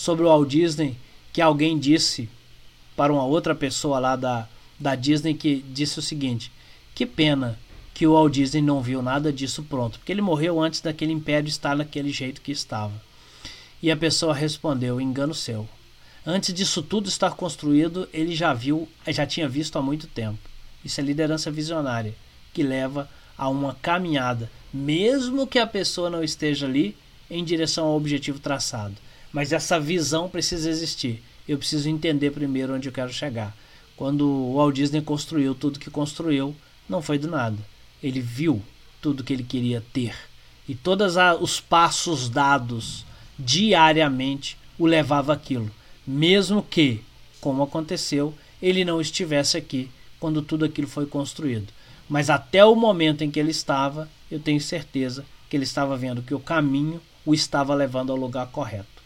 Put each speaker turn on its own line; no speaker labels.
sobre o Walt Disney que alguém disse para uma outra pessoa lá da, da Disney que disse o seguinte: que pena que o Walt Disney não viu nada disso pronto, porque ele morreu antes daquele império estar naquele jeito que estava. E a pessoa respondeu: engano seu. Antes disso tudo estar construído, ele já viu, já tinha visto há muito tempo. Isso é liderança visionária, que leva a uma caminhada, mesmo que a pessoa não esteja ali em direção ao objetivo traçado. Mas essa visão precisa existir. Eu preciso entender primeiro onde eu quero chegar. Quando o Walt Disney construiu tudo que construiu, não foi do nada. Ele viu tudo que ele queria ter. E todos os passos dados diariamente o levava aquilo mesmo que, como aconteceu, ele não estivesse aqui quando tudo aquilo foi construído. Mas até o momento em que ele estava, eu tenho certeza que ele estava vendo que o caminho o estava levando ao lugar correto.